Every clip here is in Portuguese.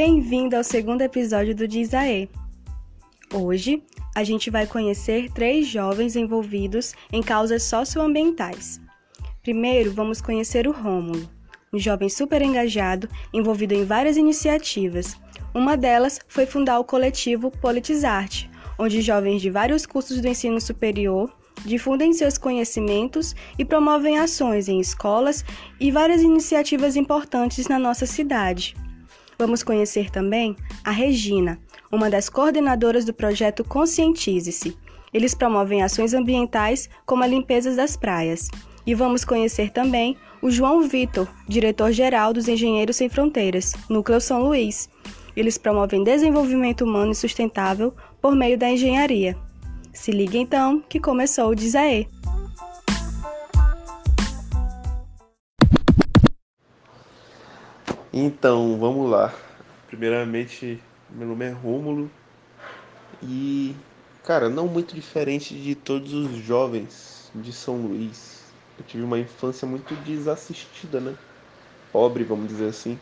Bem-vindo ao segundo episódio do Dizaê. Hoje a gente vai conhecer três jovens envolvidos em causas socioambientais. Primeiro, vamos conhecer o Rômulo, um jovem super engajado, envolvido em várias iniciativas. Uma delas foi fundar o coletivo Politizarte, onde jovens de vários cursos do ensino superior difundem seus conhecimentos e promovem ações em escolas e várias iniciativas importantes na nossa cidade. Vamos conhecer também a Regina, uma das coordenadoras do projeto Conscientize-se. Eles promovem ações ambientais como a limpeza das praias. E vamos conhecer também o João Vitor, diretor-geral dos Engenheiros Sem Fronteiras, Núcleo São Luís. Eles promovem desenvolvimento humano e sustentável por meio da engenharia. Se liga então que começou o Dizaê. Então, vamos lá. Primeiramente, meu nome é Rômulo e, cara, não muito diferente de todos os jovens de São Luís. Eu tive uma infância muito desassistida, né? Pobre, vamos dizer assim.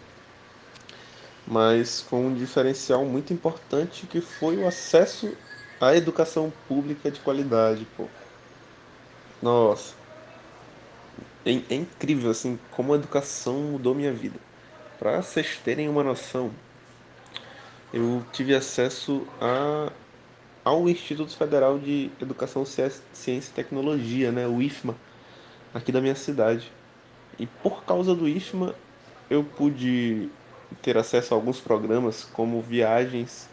Mas com um diferencial muito importante que foi o acesso à educação pública de qualidade, pô. Nossa. É, é incrível, assim, como a educação mudou minha vida. Para vocês terem uma noção, eu tive acesso a, ao Instituto Federal de Educação, Ciência e Tecnologia, né, o IFMA, aqui da minha cidade. E por causa do IFMA, eu pude ter acesso a alguns programas, como viagens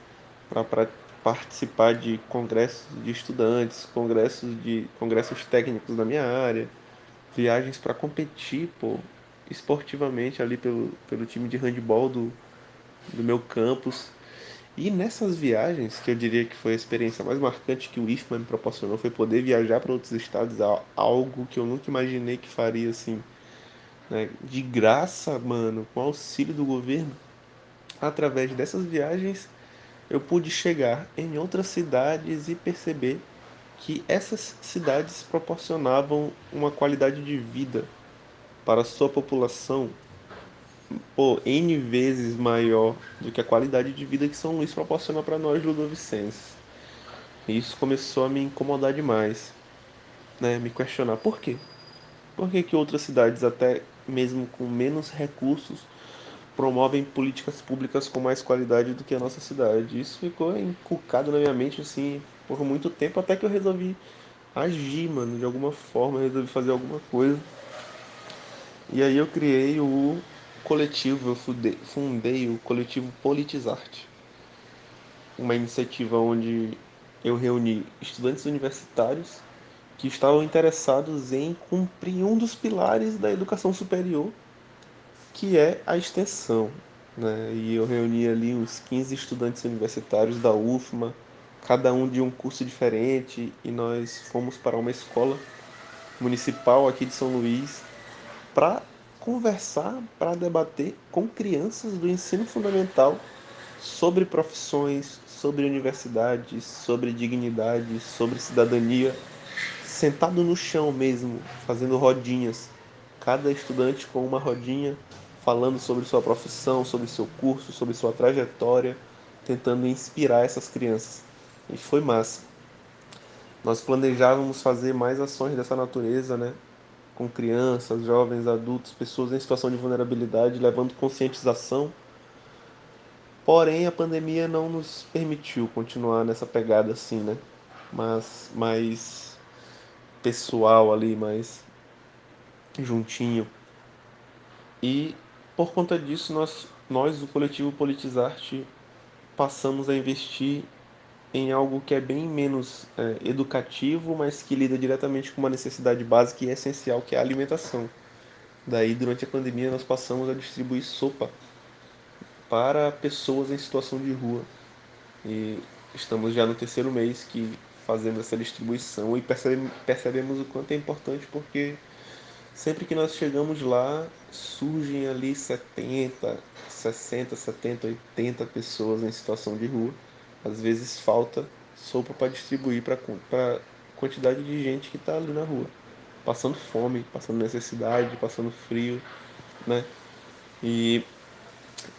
para participar de congressos de estudantes, congressos de congressos técnicos da minha área, viagens para competir, pô, esportivamente ali pelo, pelo time de handball do, do meu campus. E nessas viagens, que eu diria que foi a experiência mais marcante que o IFMA me proporcionou, foi poder viajar para outros estados, algo que eu nunca imaginei que faria assim, né, de graça, mano, com auxílio do governo. Através dessas viagens, eu pude chegar em outras cidades e perceber que essas cidades proporcionavam uma qualidade de vida para sua população pô, N vezes maior do que a qualidade de vida que São Luís proporciona para nós ludovicenses. E isso começou a me incomodar demais, né? Me questionar por quê? Por que, que outras cidades, até mesmo com menos recursos, promovem políticas públicas com mais qualidade do que a nossa cidade? Isso ficou inculcado na minha mente, assim, por muito tempo, até que eu resolvi agir, mano, de alguma forma, resolvi fazer alguma coisa. E aí eu criei o coletivo, eu fundei, fundei o coletivo Politizarte, uma iniciativa onde eu reuni estudantes universitários que estavam interessados em cumprir um dos pilares da educação superior, que é a extensão. Né? E eu reuni ali uns 15 estudantes universitários da UFMA, cada um de um curso diferente, e nós fomos para uma escola municipal aqui de São Luís para conversar, para debater com crianças do ensino fundamental sobre profissões, sobre universidades, sobre dignidade, sobre cidadania, sentado no chão mesmo, fazendo rodinhas, cada estudante com uma rodinha, falando sobre sua profissão, sobre seu curso, sobre sua trajetória, tentando inspirar essas crianças. E foi massa. Nós planejávamos fazer mais ações dessa natureza, né? Com crianças, jovens, adultos, pessoas em situação de vulnerabilidade, levando conscientização. Porém, a pandemia não nos permitiu continuar nessa pegada assim, né? Mas mais pessoal ali, mais juntinho. E por conta disso, nós, nós do coletivo Politizarte, passamos a investir em algo que é bem menos é, educativo, mas que lida diretamente com uma necessidade básica e essencial, que é a alimentação. Daí, durante a pandemia, nós passamos a distribuir sopa para pessoas em situação de rua. E estamos já no terceiro mês que fazemos essa distribuição e percebemos, percebemos o quanto é importante porque sempre que nós chegamos lá, surgem ali 70, 60, 70, 80 pessoas em situação de rua às vezes falta sopa para distribuir para a quantidade de gente que está ali na rua, passando fome, passando necessidade, passando frio, né? E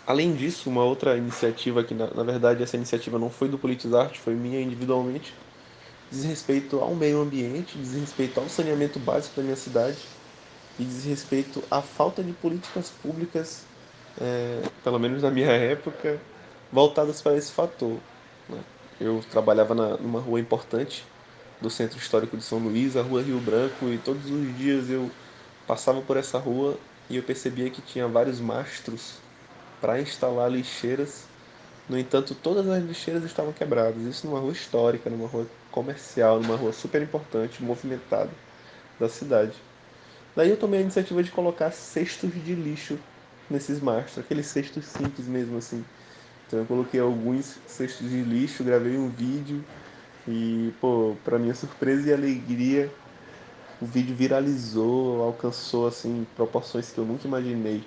Além disso, uma outra iniciativa que, na, na verdade, essa iniciativa não foi do Politizarte, foi minha individualmente, diz respeito ao meio ambiente, diz respeito ao saneamento básico da minha cidade e diz respeito à falta de políticas públicas, é, pelo menos na minha época, voltadas para esse fator. Né? Eu trabalhava na, numa rua importante do Centro Histórico de São Luís, a Rua Rio Branco, e todos os dias eu passava por essa rua e eu percebia que tinha vários mastros para instalar lixeiras. No entanto, todas as lixeiras estavam quebradas. Isso numa rua histórica, numa rua comercial, numa rua super importante, movimentada da cidade. Daí eu tomei a iniciativa de colocar cestos de lixo nesses mastros, aqueles cestos simples mesmo assim. Então eu coloquei alguns cestos de lixo, gravei um vídeo e, pô, para minha surpresa e alegria, o vídeo viralizou, alcançou assim proporções que eu nunca imaginei,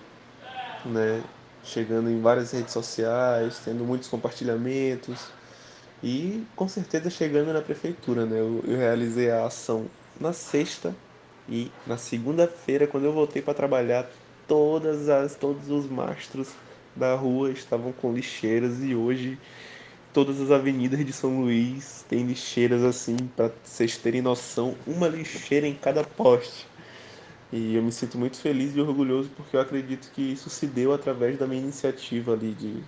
né? Chegando em várias redes sociais, tendo muitos compartilhamentos e com certeza chegando na prefeitura, né? Eu, eu realizei a ação na sexta e na segunda-feira, quando eu voltei para trabalhar, todas as todos os mastros da rua estavam com lixeiras e hoje todas as avenidas de São Luís têm lixeiras assim, para vocês terem noção, uma lixeira em cada poste. E eu me sinto muito feliz e orgulhoso porque eu acredito que isso se deu através da minha iniciativa ali de,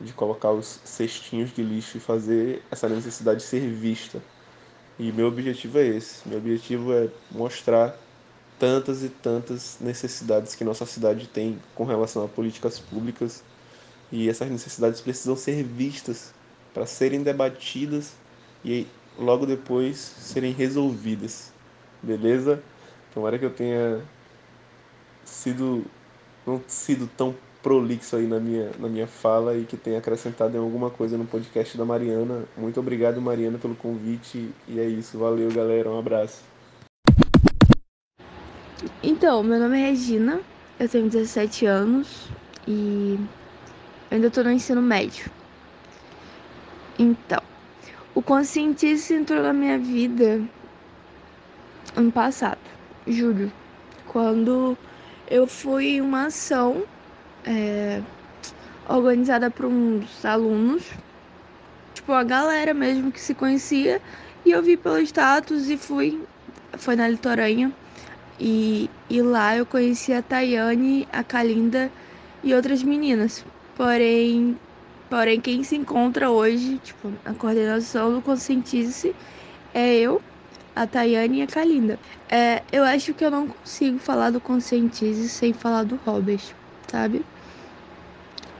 de colocar os cestinhos de lixo e fazer essa necessidade ser vista. E meu objetivo é esse. Meu objetivo é mostrar tantas e tantas necessidades que nossa cidade tem com relação a políticas públicas e essas necessidades precisam ser vistas para serem debatidas e logo depois serem resolvidas. Beleza? Tomara que eu tenha sido não sido tão prolixo aí na minha, na minha fala e que tenha acrescentado em alguma coisa no podcast da Mariana. Muito obrigado, Mariana, pelo convite. E é isso. Valeu, galera. Um abraço. Então, meu nome é Regina, eu tenho 17 anos e ainda estou no ensino médio. Então, o conscientice entrou na minha vida ano passado, julho, quando eu fui em uma ação é, organizada por uns alunos, tipo a galera mesmo que se conhecia, e eu vi pelo status e fui, foi na Litoranha, e, e lá eu conheci a Tayane, a Kalinda e outras meninas. Porém, porém quem se encontra hoje, tipo, na coordenação do Conscientize é eu, a Tayane e a Kalinda. É, eu acho que eu não consigo falar do Conscientize sem falar do Robert, sabe?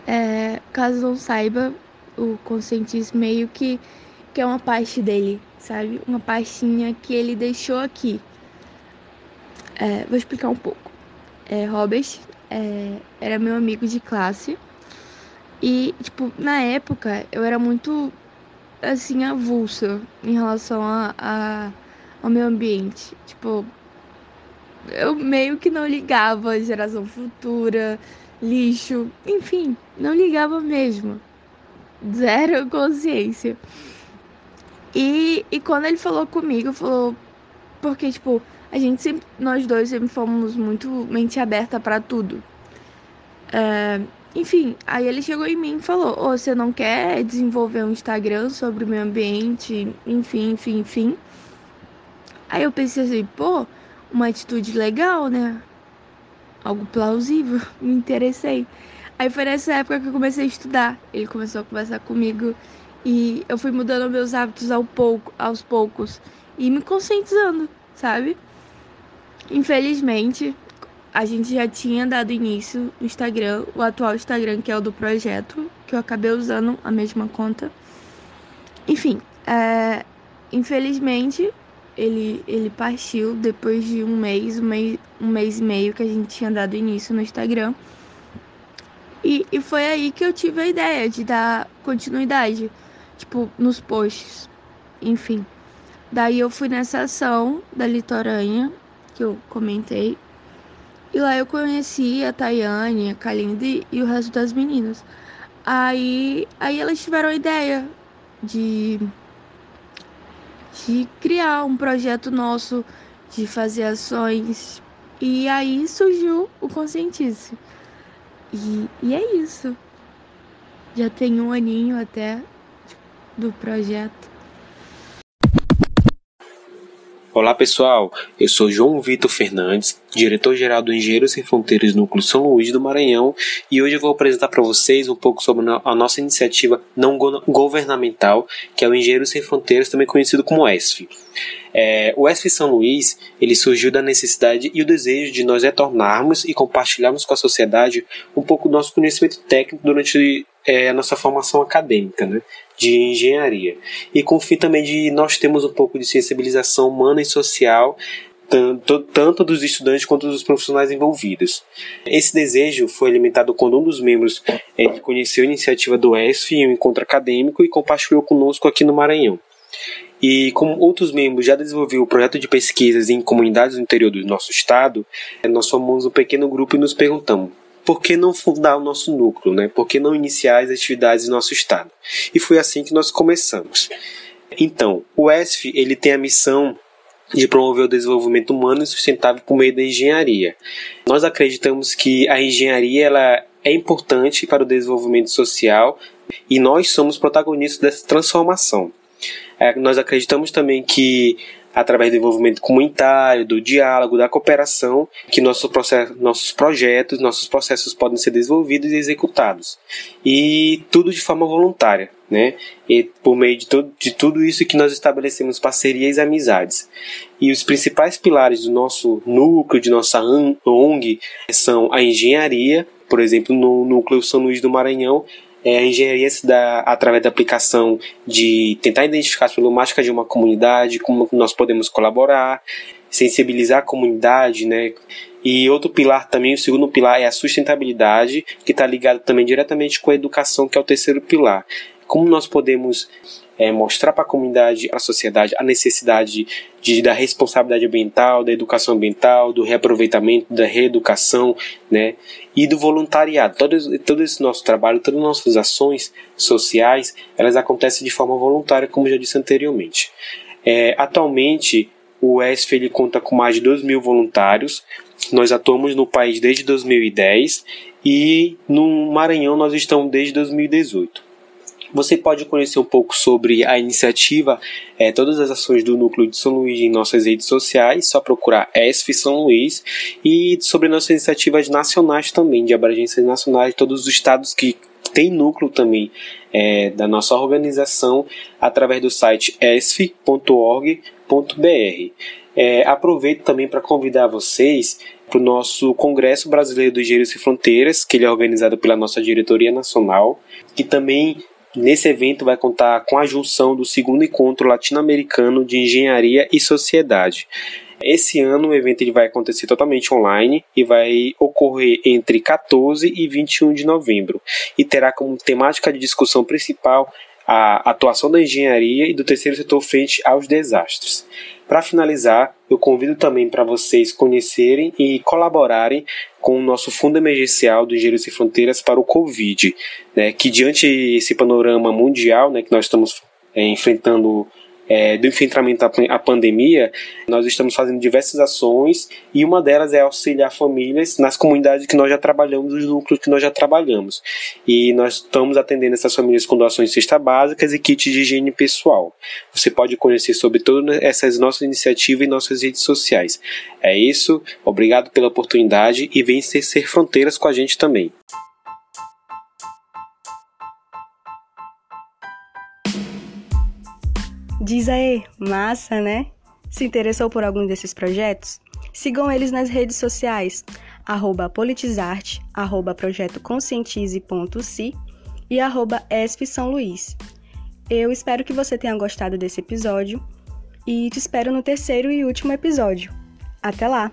É, caso não saiba, o Conscientize meio que, que é uma parte dele, sabe? Uma pastinha que ele deixou aqui. É, vou explicar um pouco. É, Robert é, era meu amigo de classe e, tipo, na época eu era muito, assim, avulsa em relação a, a, ao meio ambiente. Tipo, eu meio que não ligava geração futura, lixo, enfim, não ligava mesmo. Zero consciência. E, e quando ele falou comigo, falou. Porque, tipo, a gente sempre. Nós dois sempre fomos muito mente aberta para tudo. É, enfim, aí ele chegou em mim e falou: oh, você não quer desenvolver um Instagram sobre o meio ambiente? Enfim, enfim, enfim. Aí eu pensei assim: pô, uma atitude legal, né? Algo plausível. Me interessei. Aí foi nessa época que eu comecei a estudar. Ele começou a conversar comigo e eu fui mudando meus hábitos ao pouco, aos poucos e me conscientizando, sabe? Infelizmente, a gente já tinha dado início no Instagram, o atual Instagram, que é o do projeto, que eu acabei usando a mesma conta. Enfim, é, infelizmente ele, ele partiu depois de um mês, um mês, um mês e meio que a gente tinha dado início no Instagram. E, e foi aí que eu tive a ideia de dar continuidade, tipo, nos posts, enfim. Daí eu fui nessa ação da Litoranha, que eu comentei, e lá eu conheci a Tayane, a Kalinde e o resto das meninas. Aí, aí elas tiveram a ideia de, de criar um projeto nosso, de fazer ações. E aí surgiu o Conscientice. E, e é isso. Já tem um aninho até do projeto. Olá pessoal, eu sou João Vitor Fernandes, diretor-geral do Engenheiros Sem Fronteiras Núcleo São Luís do Maranhão, e hoje eu vou apresentar para vocês um pouco sobre a nossa iniciativa não governamental, que é o Engenheiros Sem Fronteiras, também conhecido como ESF. É, o ESF São Luís ele surgiu da necessidade e o desejo de nós retornarmos e compartilharmos com a sociedade um pouco do nosso conhecimento técnico durante é, a nossa formação acadêmica, né? De engenharia. E com o fim também de nós termos um pouco de sensibilização humana e social tanto, tanto dos estudantes quanto dos profissionais envolvidos. Esse desejo foi alimentado quando um dos membros é, conheceu a iniciativa do ESF em um encontro acadêmico e compartilhou conosco aqui no Maranhão. E como outros membros já desenvolveram o projeto de pesquisas em comunidades no interior do nosso estado, nós formamos um pequeno grupo e nos perguntamos por que não fundar o nosso núcleo, né? Por que não iniciar as atividades do nosso estado? E foi assim que nós começamos. Então, o ESF ele tem a missão de promover o desenvolvimento humano e sustentável por meio da engenharia. Nós acreditamos que a engenharia ela é importante para o desenvolvimento social e nós somos protagonistas dessa transformação. É, nós acreditamos também que através do envolvimento comunitário, do diálogo, da cooperação, que nosso processo, nossos projetos, nossos processos podem ser desenvolvidos e executados. E tudo de forma voluntária, né? E por meio de, todo, de tudo isso que nós estabelecemos parcerias e amizades. E os principais pilares do nosso núcleo, de nossa ONG, são a engenharia, por exemplo, no núcleo São Luís do Maranhão, é, a engenharia se dá através da aplicação de tentar identificar as problemáticas de uma comunidade, como nós podemos colaborar, sensibilizar a comunidade, né? E outro pilar também, o segundo pilar é a sustentabilidade, que está ligado também diretamente com a educação, que é o terceiro pilar. Como nós podemos é, mostrar para a comunidade, para a sociedade, a necessidade de, da responsabilidade ambiental, da educação ambiental, do reaproveitamento, da reeducação, né? E do voluntariado. Todo, todo esse nosso trabalho, todas as nossas ações sociais, elas acontecem de forma voluntária, como já disse anteriormente. É, atualmente, o ESF ele conta com mais de 2 mil voluntários. Nós atuamos no país desde 2010 e no Maranhão nós estamos desde 2018. Você pode conhecer um pouco sobre a iniciativa, é, todas as ações do Núcleo de São Luís em nossas redes sociais, só procurar ESF São Luís, e sobre nossas iniciativas nacionais também, de abrangências nacionais, todos os estados que tem núcleo também é, da nossa organização através do site esf.org.br. É, aproveito também para convidar vocês para o nosso Congresso Brasileiro dos Engenheiros e Fronteiras, que ele é organizado pela nossa diretoria nacional, que também Nesse evento vai contar com a junção do segundo encontro latino-americano de engenharia e sociedade. Esse ano o evento ele vai acontecer totalmente online e vai ocorrer entre 14 e 21 de novembro e terá como temática de discussão principal a atuação da engenharia e do terceiro setor frente aos desastres. Para finalizar, eu convido também para vocês conhecerem e colaborarem com o nosso Fundo Emergencial do Engenheiros Sem Fronteiras para o Covid, né, que diante esse panorama mundial né, que nós estamos é, enfrentando é, do enfrentamento à pandemia, nós estamos fazendo diversas ações e uma delas é auxiliar famílias nas comunidades que nós já trabalhamos, os núcleos que nós já trabalhamos. E nós estamos atendendo essas famílias com doações de cesta básicas e kits de higiene pessoal. Você pode conhecer sobre todas essas nossas iniciativas em nossas redes sociais. É isso, obrigado pela oportunidade e vem ser fronteiras com a gente também. Diz aí, massa, né? Se interessou por algum desses projetos? Sigam eles nas redes sociais, arroba politizarte, arroba projeto conscientize.si e arroba São Luís. Eu espero que você tenha gostado desse episódio e te espero no terceiro e último episódio. Até lá!